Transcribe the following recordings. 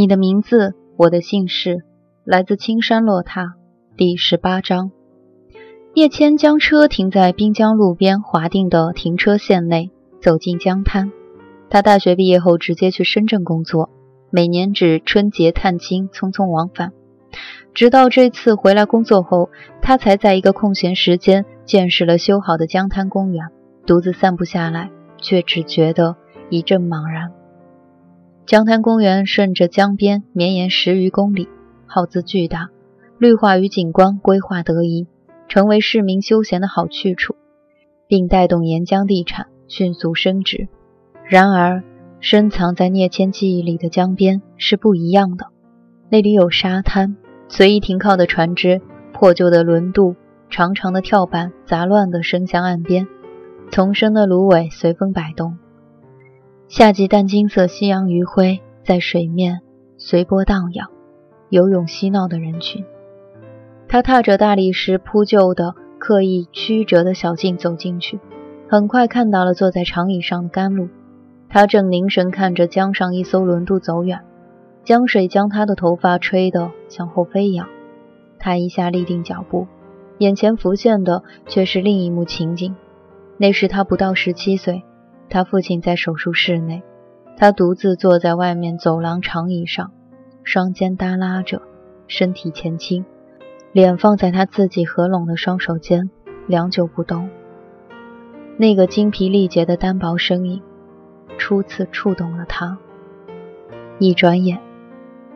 你的名字，我的姓氏，来自青山落塔。第十八章，叶谦将车停在滨江路边划定的停车线内，走进江滩。他大学毕业后直接去深圳工作，每年只春节探亲，匆匆往返。直到这次回来工作后，他才在一个空闲时间见识了修好的江滩公园，独自散步下来，却只觉得一阵茫然。江滩公园顺着江边绵延十余公里，耗资巨大。绿化与景观规划得宜，成为市民休闲的好去处，并带动沿江地产迅速升值。然而，深藏在聂谦记忆里的江边是不一样的。那里有沙滩、随意停靠的船只、破旧的轮渡、长长的跳板杂乱地伸向岸边，丛生的芦苇随风摆动。夏季淡金色夕阳余晖在水面随波荡漾，游泳嬉闹的人群。他踏着大理石铺就的、刻意曲折的小径走进去，很快看到了坐在长椅上的甘露。他正凝神看着江上一艘轮渡走远，江水将他的头发吹得向后飞扬。他一下立定脚步，眼前浮现的却是另一幕情景。那时他不到十七岁，他父亲在手术室内，他独自坐在外面走廊长椅上，双肩耷拉着，身体前倾。脸放在他自己合拢的双手间，良久不动。那个精疲力竭的单薄身影，初次触动了他。一转眼，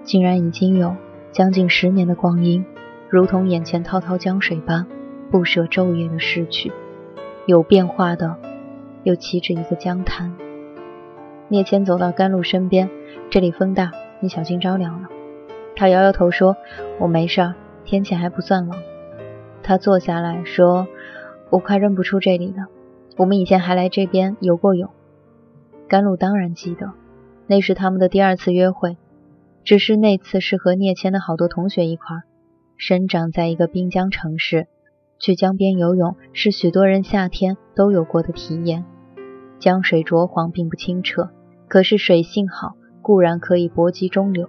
竟然已经有将近十年的光阴，如同眼前滔滔江水般，不舍昼夜的逝去。有变化的，又岂止一个江滩？聂谦走到甘露身边，这里风大，你小心着凉了。他摇摇头说：“我没事。”天气还不算冷，他坐下来说：“我快认不出这里了。我们以前还来这边游过泳。”甘露当然记得，那是他们的第二次约会，只是那次是和聂谦的好多同学一块儿。生长在一个滨江城市，去江边游泳是许多人夏天都有过的体验。江水浊黄，并不清澈，可是水性好，固然可以搏击中流。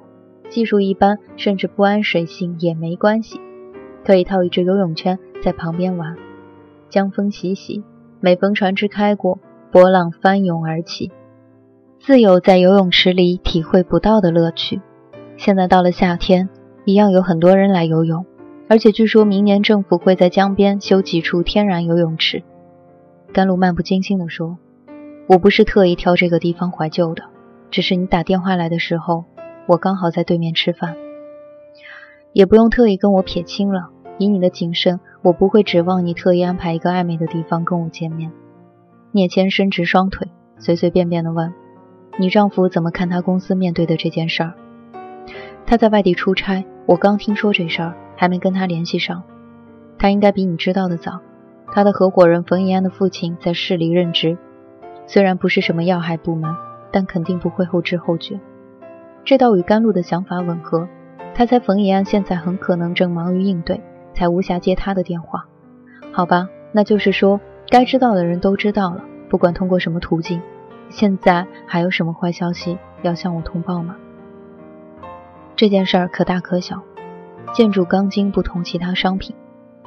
技术一般，甚至不安水性也没关系，可以套一只游泳圈在旁边玩。江风习习，每逢船只开过，波浪翻涌而起，自有在游泳池里体会不到的乐趣。现在到了夏天，一样有很多人来游泳，而且据说明年政府会在江边修几处天然游泳池。甘露漫不经心地说：“我不是特意挑这个地方怀旧的，只是你打电话来的时候。”我刚好在对面吃饭，也不用特意跟我撇清了。以你的谨慎，我不会指望你特意安排一个暧昧的地方跟我见面。聂谦伸直双腿，随随便便地问：“你丈夫怎么看他公司面对的这件事儿？”他在外地出差，我刚听说这事儿，还没跟他联系上。他应该比你知道的早。他的合伙人冯怡安的父亲在市里任职，虽然不是什么要害部门，但肯定不会后知后觉。这倒与甘露的想法吻合，他猜冯怡安现在很可能正忙于应对，才无暇接他的电话。好吧，那就是说，该知道的人都知道了，不管通过什么途径。现在还有什么坏消息要向我通报吗？这件事儿可大可小。建筑钢筋不同其他商品，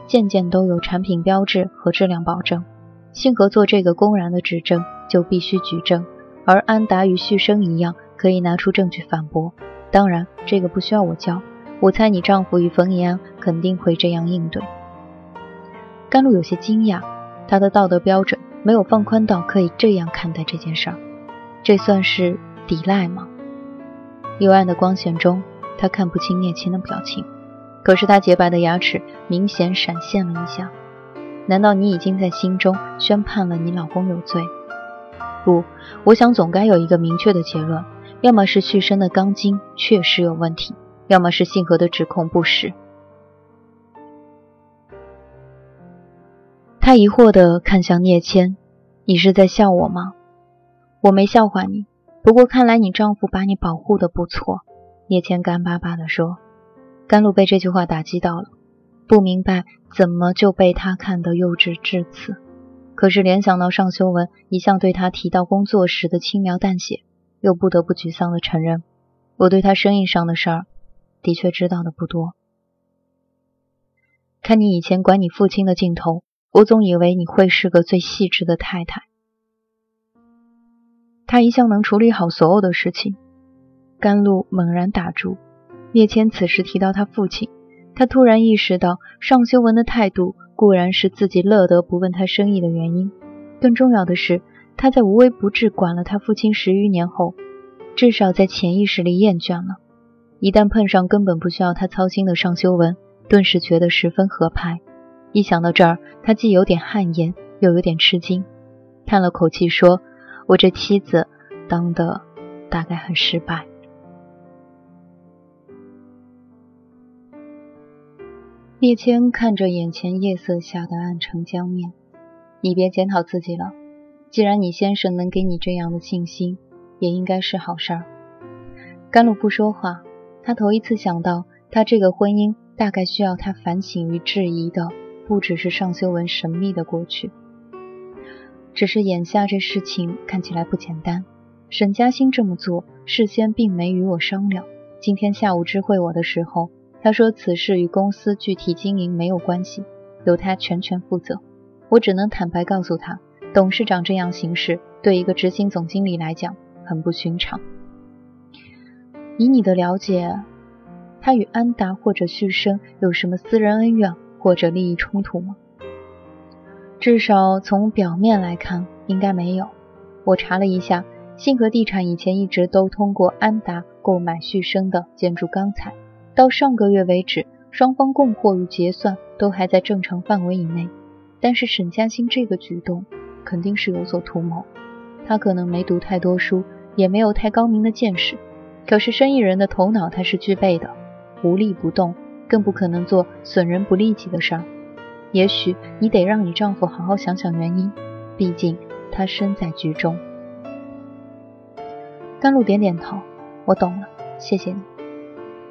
件件都有产品标志和质量保证。信和做这个公然的指证，就必须举证，而安达与旭升一样。可以拿出证据反驳，当然，这个不需要我教。我猜你丈夫与冯怡安肯定会这样应对。甘露有些惊讶，他的道德标准没有放宽到可以这样看待这件事儿。这算是抵赖吗？幽暗的光线中，他看不清聂青的表情，可是他洁白的牙齿明显闪现了一下。难道你已经在心中宣判了你老公有罪？不，我想总该有一个明确的结论：要么是旭升的钢筋确实有问题，要么是信和的指控不实。他疑惑地看向聂谦：“你是在笑我吗？”“我没笑话你，不过看来你丈夫把你保护得不错。”聂谦干巴巴地说。甘露被这句话打击到了，不明白怎么就被他看得幼稚至此。可是联想到尚修文一向对他提到工作时的轻描淡写，又不得不沮丧地承认，我对他生意上的事儿的确知道的不多。看你以前管你父亲的镜头，我总以为你会是个最细致的太太。他一向能处理好所有的事情。甘露猛然打住。叶谦此时提到他父亲，他突然意识到尚修文的态度。固然是自己乐得不问他生意的原因，更重要的是，他在无微不至管了他父亲十余年后，至少在潜意识里厌倦了。一旦碰上根本不需要他操心的尚修文，顿时觉得十分合拍。一想到这儿，他既有点汗颜，又有点吃惊，叹了口气说：“我这妻子当的大概很失败。”叶谦看着眼前夜色下的暗沉江面，你别检讨自己了。既然你先生能给你这样的信心，也应该是好事儿。甘露不说话，他头一次想到，他这个婚姻大概需要他反省与质疑的，不只是尚修文神秘的过去。只是眼下这事情看起来不简单。沈嘉欣这么做，事先并没与我商量，今天下午知会我的时候。他说：“此事与公司具体经营没有关系，由他全权负责。我只能坦白告诉他，董事长这样行事，对一个执行总经理来讲很不寻常。以你的了解，他与安达或者旭升有什么私人恩怨或者利益冲突吗？至少从表面来看，应该没有。我查了一下，信和地产以前一直都通过安达购买旭升的建筑钢材。”到上个月为止，双方供货与结算都还在正常范围以内。但是沈嘉欣这个举动肯定是有所图谋。他可能没读太多书，也没有太高明的见识，可是生意人的头脑他是具备的。无利不动，更不可能做损人不利己的事儿。也许你得让你丈夫好好想想原因，毕竟他身在局中。甘露点点头，我懂了，谢谢你。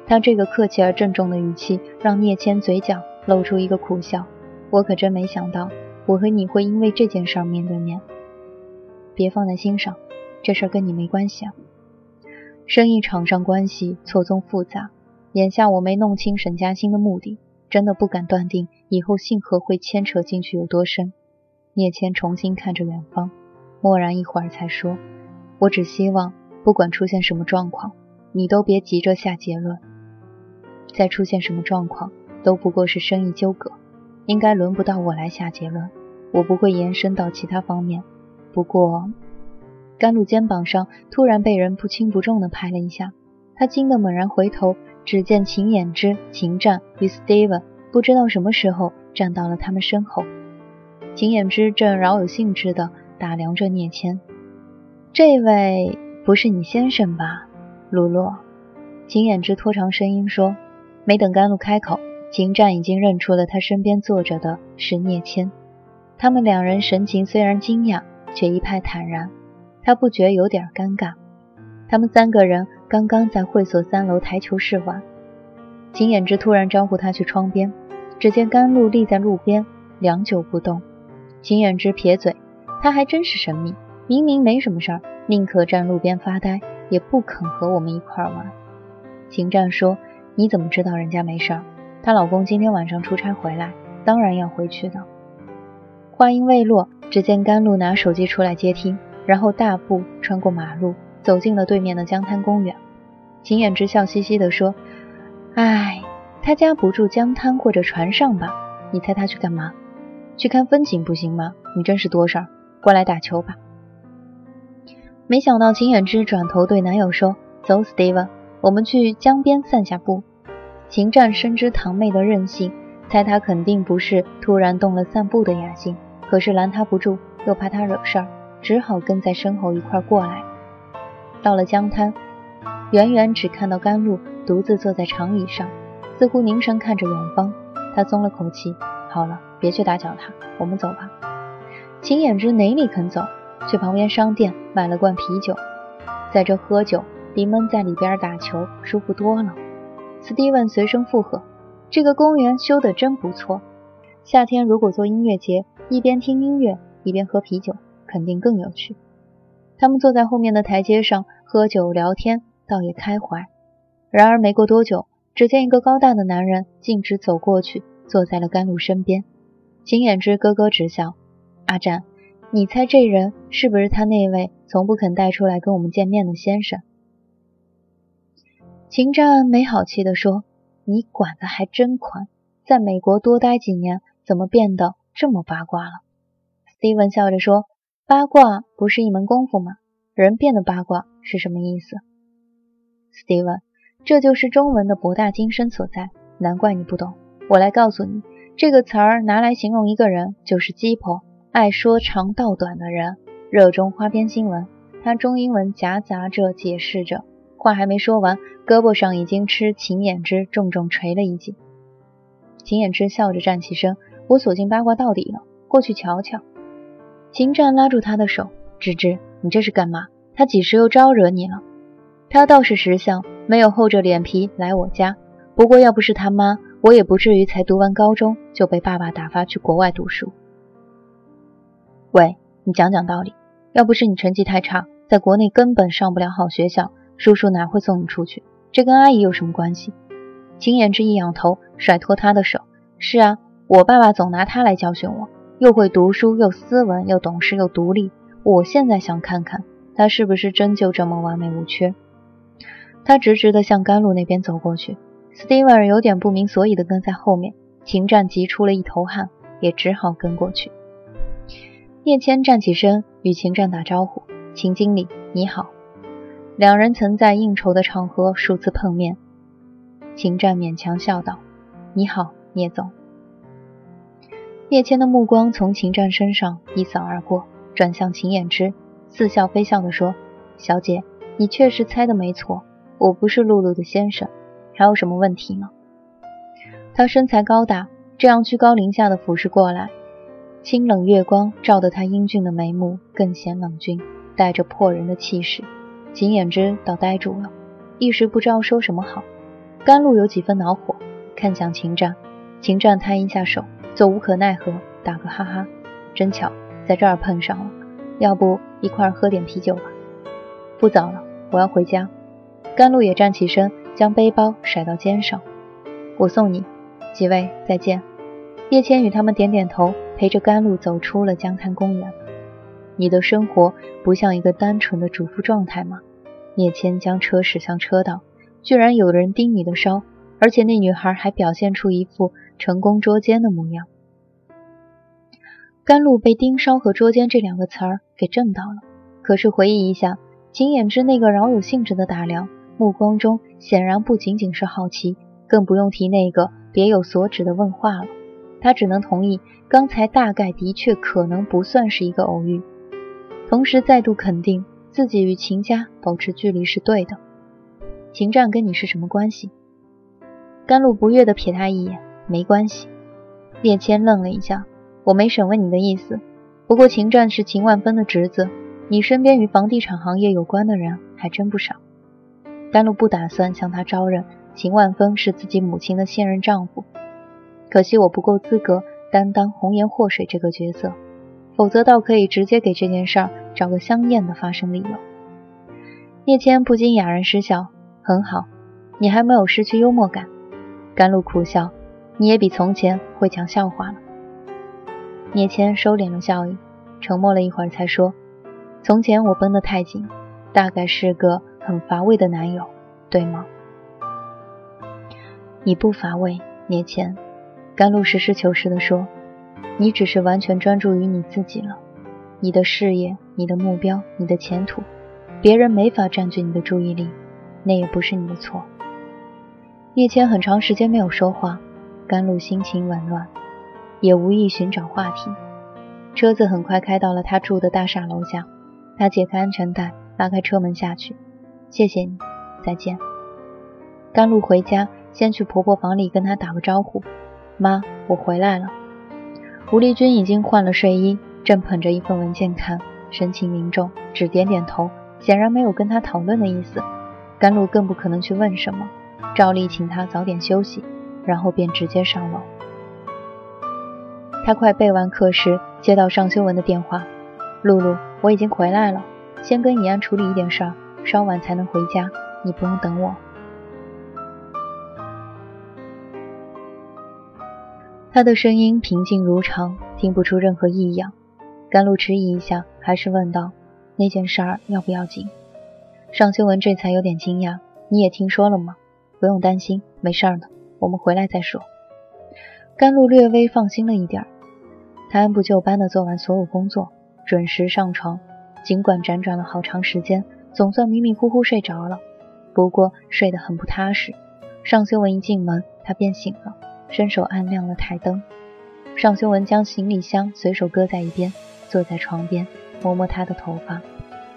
他这个客气而郑重的语气，让聂谦嘴角露出一个苦笑。我可真没想到，我和你会因为这件事儿面对面。别放在心上，这事儿跟你没关系啊。生意场上关系错综复杂，眼下我没弄清沈嘉欣的目的，真的不敢断定以后信和会牵扯进去有多深。聂谦重新看着远方，默然一会儿才说：“我只希望，不管出现什么状况，你都别急着下结论。”再出现什么状况，都不过是生意纠葛，应该轮不到我来下结论。我不会延伸到其他方面。不过，甘露肩膀上突然被人不轻不重地拍了一下，他惊得猛然回头，只见秦衍之、秦战与 Steven 不知道什么时候站到了他们身后。秦衍之正饶有兴致地打量着聂谦：“这位不是你先生吧，卢洛？”秦衍之拖长声音说。没等甘露开口，秦战已经认出了他身边坐着的是聂谦。他们两人神情虽然惊讶，却一派坦然。他不觉有点尴尬。他们三个人刚刚在会所三楼台球室玩，秦衍之突然招呼他去窗边。只见甘露立在路边，良久不动。秦衍之撇嘴，他还真是神秘，明明没什么事儿，宁可站路边发呆，也不肯和我们一块儿玩。秦战说。你怎么知道人家没事儿？她老公今天晚上出差回来，当然要回去的。话音未落，只见甘露拿手机出来接听，然后大步穿过马路，走进了对面的江滩公园。秦远之笑嘻嘻地说：“哎，他家不住江滩或者船上吧？你猜他去干嘛？去看风景不行吗？你真是多事儿，过来打球吧。”没想到秦远之转头对男友说：“走，Steven，我们去江边散下步。”秦战深知堂妹的任性，猜她肯定不是突然动了散步的雅兴，可是拦她不住，又怕她惹事儿，只好跟在身后一块过来。到了江滩，远远只看到甘露独自坐在长椅上，似乎凝神看着远方。他松了口气，好了，别去打搅他，我们走吧。秦衍之哪里肯走？去旁边商店买了罐啤酒，在这喝酒比闷在里边打球舒服多了。斯蒂文随声附和：“这个公园修得真不错，夏天如果做音乐节，一边听音乐一边喝啤酒，肯定更有趣。”他们坐在后面的台阶上喝酒聊天，倒也开怀。然而没过多久，只见一个高大的男人径直走过去，坐在了甘露身边。秦远之咯咯直笑：“阿战。”你猜这人是不是他那位从不肯带出来跟我们见面的先生？秦战没好气地说：“你管的还真宽，在美国多待几年，怎么变得这么八卦了？”Steven 笑着说：“八卦不是一门功夫吗？人变得八卦是什么意思？”Steven，这就是中文的博大精深所在，难怪你不懂。我来告诉你，这个词儿拿来形容一个人就是鸡婆。爱说长道短的人，热衷花边新闻。他中英文夹杂着解释着，话还没说完，胳膊上已经吃秦衍之重重捶了一记。秦衍之笑着站起身：“我索性八卦到底了，过去瞧瞧。”秦战拉住他的手：“芝芝，你这是干嘛？他几时又招惹你了？”他倒是识相，没有厚着脸皮来我家。不过要不是他妈，我也不至于才读完高中就被爸爸打发去国外读书。喂，你讲讲道理。要不是你成绩太差，在国内根本上不了好学校，叔叔哪会送你出去？这跟阿姨有什么关系？秦言之一仰头，甩脱他的手。是啊，我爸爸总拿他来教训我，又会读书，又斯文，又懂事，又独立。我现在想看看，他是不是真就这么完美无缺？他直直地向甘露那边走过去。斯蒂文有点不明所以地跟在后面。秦战急出了一头汗，也只好跟过去。叶谦站起身，与秦战打招呼：“秦经理，你好。”两人曾在应酬的场合数次碰面。秦战勉强笑道：“你好，聂总。”叶谦的目光从秦战身上一扫而过，转向秦衍之，似笑非笑地说：“小姐，你确实猜的没错，我不是露露的先生。还有什么问题吗？”他身材高大，这样居高临下的俯视过来。清冷月光照得他英俊的眉目更显冷峻，带着破人的气势。秦衍之倒呆住了，一时不知道说什么好。甘露有几分恼火，看向秦战，秦战摊一下手，做无可奈何，打个哈哈。真巧，在这儿碰上了，要不一块喝点啤酒吧？不早了，我要回家。甘露也站起身，将背包甩到肩上，我送你。几位再见。叶谦与他们点点头。陪着甘露走出了江滩公园。你的生活不像一个单纯的主妇状态吗？聂谦将车驶向车道，居然有人盯你的梢，而且那女孩还表现出一副成功捉奸的模样。甘露被“盯梢”和“捉奸”这两个词儿给震到了。可是回忆一下，秦衍之那个饶有兴致的打量，目光中显然不仅仅是好奇，更不用提那个别有所指的问话了。他只能同意，刚才大概的确可能不算是一个偶遇，同时再度肯定自己与秦家保持距离是对的。秦战跟你是什么关系？甘露不悦地瞥他一眼，没关系。叶谦愣了一下，我没审问你的意思。不过秦战是秦万峰的侄子，你身边与房地产行业有关的人还真不少。甘露不打算向他招认秦万峰是自己母亲的现任丈夫。可惜我不够资格担当红颜祸水这个角色，否则倒可以直接给这件事儿找个香艳的发生理由。聂谦不禁哑然失笑，很好，你还没有失去幽默感。甘露苦笑，你也比从前会讲笑话了。聂谦收敛了笑意，沉默了一会儿才说：“从前我绷得太紧，大概是个很乏味的男友，对吗？你不乏味，聂谦。甘露实事求是地说：“你只是完全专注于你自己了，你的事业、你的目标、你的前途，别人没法占据你的注意力，那也不是你的错。”叶谦很长时间没有说话，甘露心情紊乱，也无意寻找话题。车子很快开到了他住的大厦楼下，他解开安全带，拉开车门下去。谢谢你，再见。甘露回家，先去婆婆房里跟她打个招呼。妈，我回来了。吴丽君已经换了睡衣，正捧着一份文件看，神情凝重，只点点头，显然没有跟他讨论的意思。甘露更不可能去问什么，照例请他早点休息，然后便直接上楼。他快备完课时，接到尚修文的电话：“露露，我已经回来了，先跟怡安处理一点事儿，稍晚才能回家，你不用等我。”他的声音平静如常，听不出任何异样。甘露迟疑一下，还是问道：“那件事儿要不要紧？”尚修文这才有点惊讶：“你也听说了吗？不用担心，没事儿的，我们回来再说。”甘露略微放心了一点儿。他按部就班地做完所有工作，准时上床。尽管辗转了好长时间，总算迷迷糊糊睡着了，不过睡得很不踏实。尚修文一进门，他便醒了。伸手按亮了台灯，尚修文将行李箱随手搁在一边，坐在床边，摸摸他的头发，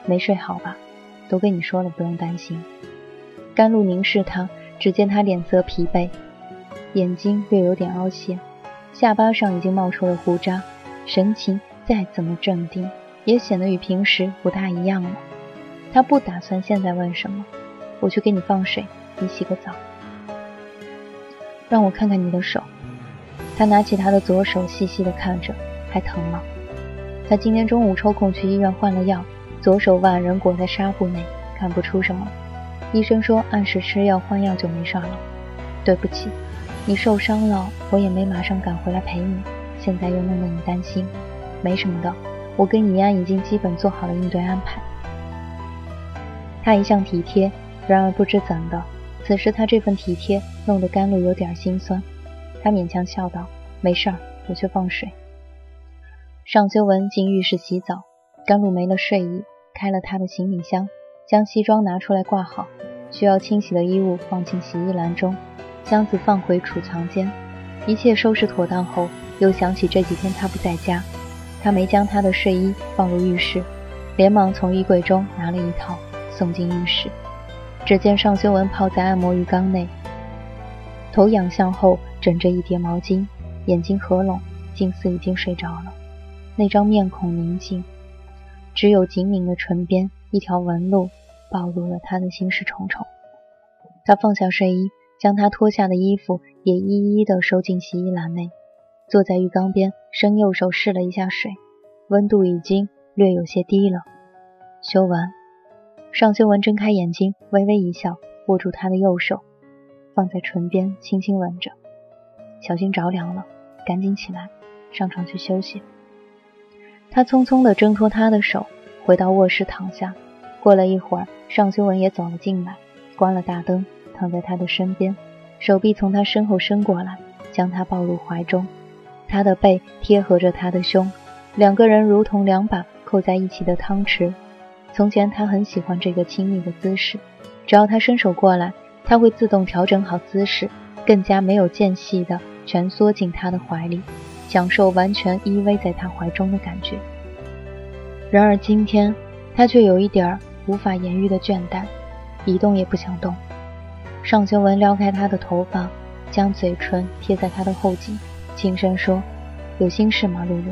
没睡好吧？都跟你说了，不用担心。甘露凝视他，只见他脸色疲惫，眼睛略有点凹陷，下巴上已经冒出了胡渣，神情再怎么镇定，也显得与平时不大一样了。他不打算现在问什么，我去给你放水，你洗个澡。让我看看你的手。他拿起他的左手，细细的看着，还疼吗？他今天中午抽空去医院换了药，左手腕仍裹在纱布内，看不出什么。医生说按时吃药换药就没事了。对不起，你受伤了，我也没马上赶回来陪你，现在又弄得你担心。没什么的，我跟怡安已经基本做好了应对安排。他一向体贴，然而不知怎的。此时他这份体贴弄得甘露有点心酸，他勉强笑道：“没事儿，我去放水。”尚修文进浴室洗澡，甘露没了睡意，开了他的行李箱，将西装拿出来挂好，需要清洗的衣物放进洗衣篮中，箱子放回储藏间。一切收拾妥当后，又想起这几天他不在家，他没将他的睡衣放入浴室，连忙从衣柜中拿了一套送进浴室。只见尚修文泡在按摩浴缸内，头仰向后枕着一叠毛巾，眼睛合拢，近似已经睡着了。那张面孔宁静，只有紧抿的唇边一条纹路暴露了他的心事重重。他放下睡衣，将他脱下的衣服也一一的收进洗衣篮内，坐在浴缸边，伸右手试了一下水，温度已经略有些低了。修文。尚修文睁开眼睛，微微一笑，握住他的右手，放在唇边，轻轻吻着。小心着凉了，赶紧起来，上床去休息。他匆匆地挣脱他的手，回到卧室躺下。过了一会儿，尚修文也走了进来，关了大灯，躺在他的身边，手臂从他身后伸过来，将他抱入怀中。他的背贴合着他的胸，两个人如同两把扣在一起的汤匙。从前他很喜欢这个亲密的姿势，只要他伸手过来，他会自动调整好姿势，更加没有间隙的蜷缩进他的怀里，享受完全依偎在他怀中的感觉。然而今天他却有一点无法言喻的倦怠，一动也不想动。尚修文撩开他的头发，将嘴唇贴在他的后颈，轻声说：“有心事吗，露露？”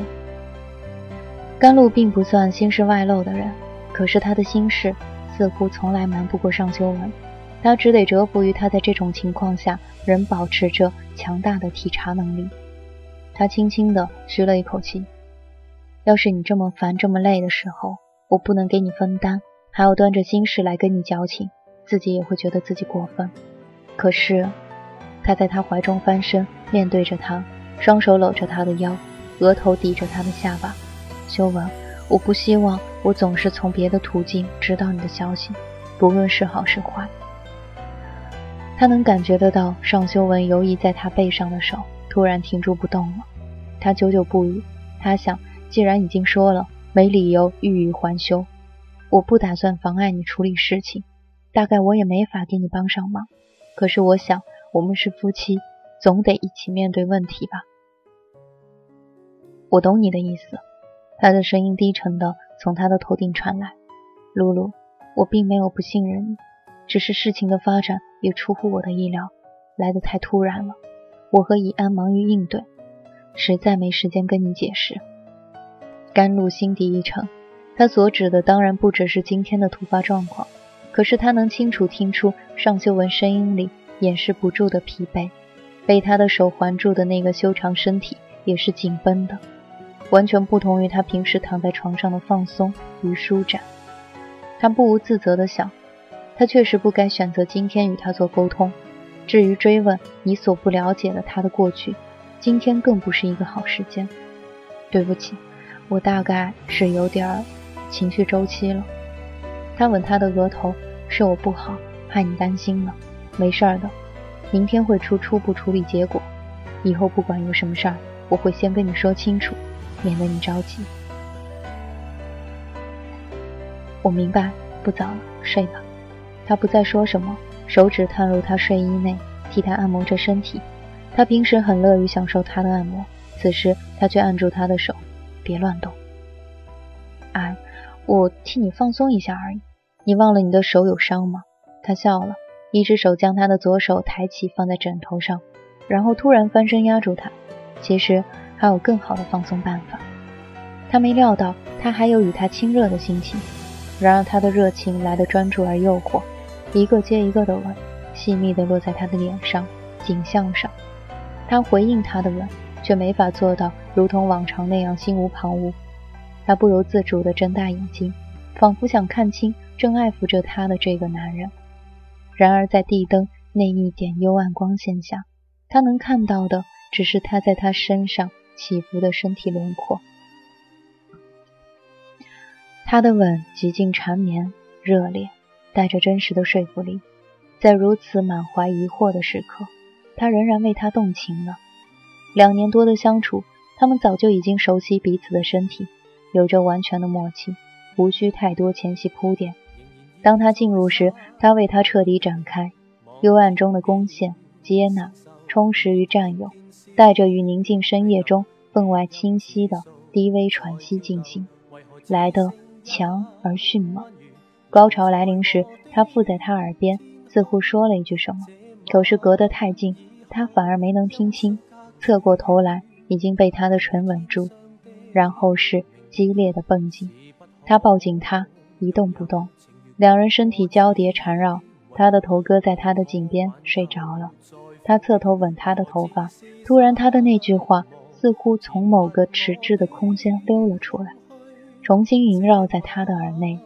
甘露并不算心事外露的人。可是他的心事似乎从来瞒不过尚修文，他只得折服于他在这种情况下仍保持着强大的体察能力。他轻轻地吁了一口气：“要是你这么烦、这么累的时候，我不能给你分担，还要端着心事来跟你矫情，自己也会觉得自己过分。可是……”他在他怀中翻身，面对着他，双手搂着他的腰，额头抵着他的下巴。修文。我不希望我总是从别的途径知道你的消息，不论是好是坏。他能感觉得到尚修文游移在他背上的手突然停住不动了。他久久不语。他想，既然已经说了，没理由欲语还休。我不打算妨碍你处理事情，大概我也没法给你帮上忙。可是我想，我们是夫妻，总得一起面对问题吧。我懂你的意思。他的声音低沉的从他的头顶传来。露露，我并没有不信任你，只是事情的发展也出乎我的意料，来得太突然了。我和以安忙于应对，实在没时间跟你解释。甘露心底一沉，他所指的当然不只是今天的突发状况，可是他能清楚听出尚修文声音里掩饰不住的疲惫，被他的手环住的那个修长身体也是紧绷的。完全不同于他平时躺在床上的放松与舒展。他不无自责地想，他确实不该选择今天与他做沟通。至于追问你所不了解的他的过去，今天更不是一个好时间。对不起，我大概是有点儿情绪周期了。他吻他的额头，是我不好，害你担心了。没事儿的，明天会出初步处理结果。以后不管有什么事儿，我会先跟你说清楚。免得你着急。我明白，不早了，睡吧。他不再说什么，手指探入他睡衣内，替他按摩着身体。他平时很乐于享受他的按摩，此时他却按住他的手，别乱动。哎，我替你放松一下而已。你忘了你的手有伤吗？他笑了，一只手将他的左手抬起放在枕头上，然后突然翻身压住他。其实。还有更好的放松办法。他没料到他还有与他亲热的心情，然而他的热情来得专注而诱惑，一个接一个的吻，细密地落在他的脸上、颈项上。他回应他的吻，却没法做到如同往常那样心无旁骛。他不由自主地睁大眼睛，仿佛想看清正爱抚着他的这个男人。然而在地灯那一点幽暗光线下，他能看到的只是他在他身上。起伏的身体轮廓，他的吻极尽缠绵、热烈，带着真实的说服力。在如此满怀疑惑的时刻，他仍然为她动情了。两年多的相处，他们早就已经熟悉彼此的身体，有着完全的默契，无需太多前戏铺垫。当他进入时，他为他彻底展开，幽暗中的攻陷、接纳、充实与占有。带着与宁静深夜中分外清晰的低微喘息进行，来得强而迅猛。高潮来临时，他附在他耳边，似乎说了一句什么，可是隔得太近，他反而没能听清。侧过头来，已经被他的唇吻住，然后是激烈的蹦极。他抱紧她，一动不动，两人身体交叠缠绕，他的头搁在他的颈边，睡着了。他侧头吻她的头发，突然，他的那句话似乎从某个迟滞的空间溜了出来，重新萦绕在他的耳内。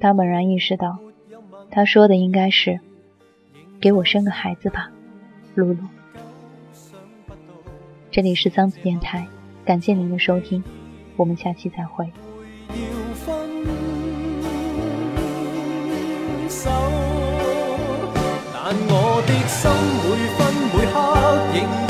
他猛然意识到，他说的应该是：“给我生个孩子吧，露露。”这里是桑子电台，感谢您的收听，我们下期再会。影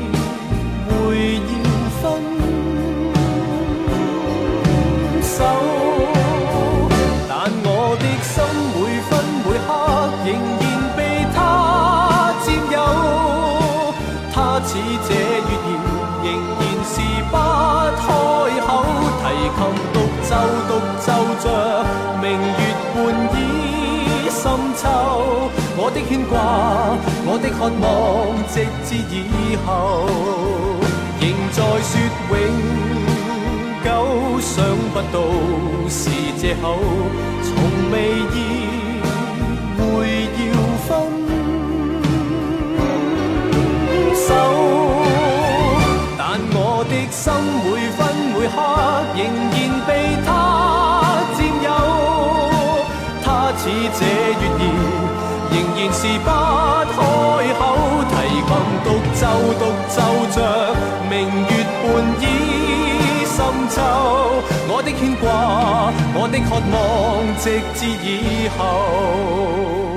手。但我的心每分每刻仍然被他占有，他似这月儿仍然是不开口，提琴独奏独奏着明月半倚。深秋，我的牵挂，我的渴望，直至以后，仍在说永，想不到是借口，从未意我的牵挂，我的渴望，直至以后。